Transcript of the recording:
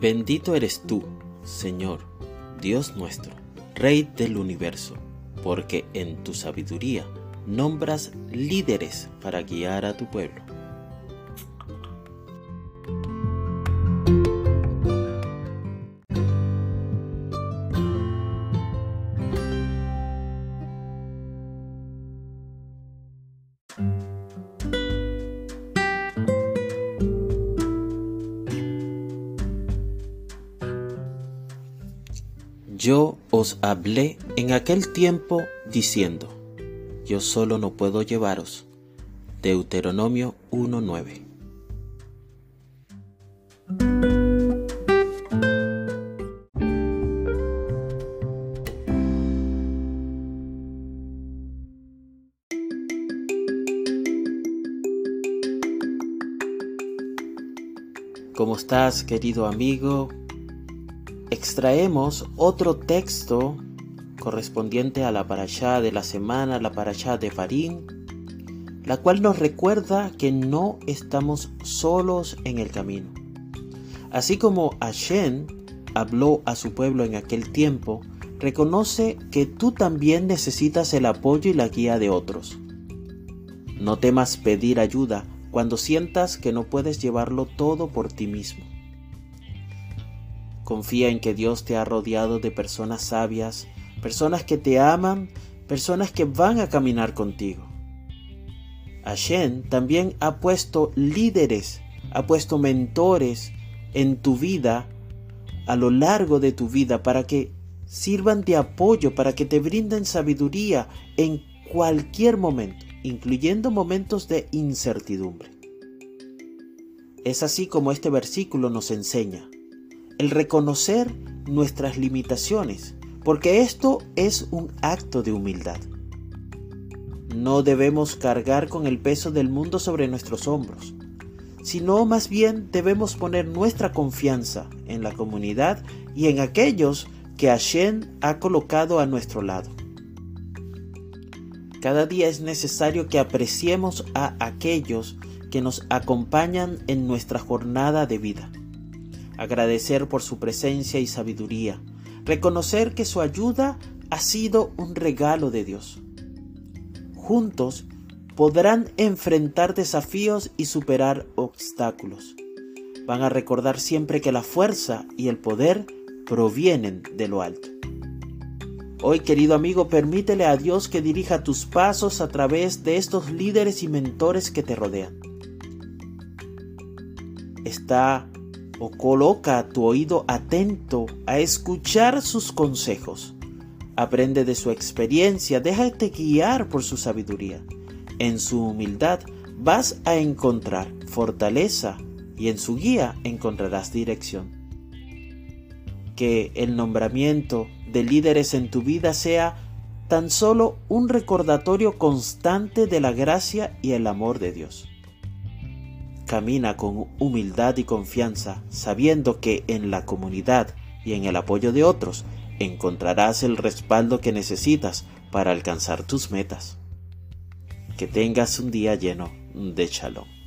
Bendito eres tú, Señor, Dios nuestro, Rey del universo, porque en tu sabiduría nombras líderes para guiar a tu pueblo. Yo os hablé en aquel tiempo diciendo, yo solo no puedo llevaros. Deuteronomio 1.9 ¿Cómo estás, querido amigo? Extraemos otro texto correspondiente a la parashá de la semana, la parashá de Farín, la cual nos recuerda que no estamos solos en el camino. Así como Hashem habló a su pueblo en aquel tiempo, reconoce que tú también necesitas el apoyo y la guía de otros. No temas pedir ayuda cuando sientas que no puedes llevarlo todo por ti mismo. Confía en que Dios te ha rodeado de personas sabias, personas que te aman, personas que van a caminar contigo. Hashem también ha puesto líderes, ha puesto mentores en tu vida, a lo largo de tu vida, para que sirvan de apoyo, para que te brinden sabiduría en cualquier momento, incluyendo momentos de incertidumbre. Es así como este versículo nos enseña el reconocer nuestras limitaciones, porque esto es un acto de humildad. No debemos cargar con el peso del mundo sobre nuestros hombros, sino más bien debemos poner nuestra confianza en la comunidad y en aquellos que Hashem ha colocado a nuestro lado. Cada día es necesario que apreciemos a aquellos que nos acompañan en nuestra jornada de vida agradecer por su presencia y sabiduría, reconocer que su ayuda ha sido un regalo de Dios. Juntos podrán enfrentar desafíos y superar obstáculos. Van a recordar siempre que la fuerza y el poder provienen de lo alto. Hoy, querido amigo, permítele a Dios que dirija tus pasos a través de estos líderes y mentores que te rodean. Está o coloca tu oído atento a escuchar sus consejos. Aprende de su experiencia, déjate guiar por su sabiduría. En su humildad vas a encontrar fortaleza y en su guía encontrarás dirección. Que el nombramiento de líderes en tu vida sea tan solo un recordatorio constante de la gracia y el amor de Dios. Camina con humildad y confianza, sabiendo que en la comunidad y en el apoyo de otros encontrarás el respaldo que necesitas para alcanzar tus metas. Que tengas un día lleno de shalom.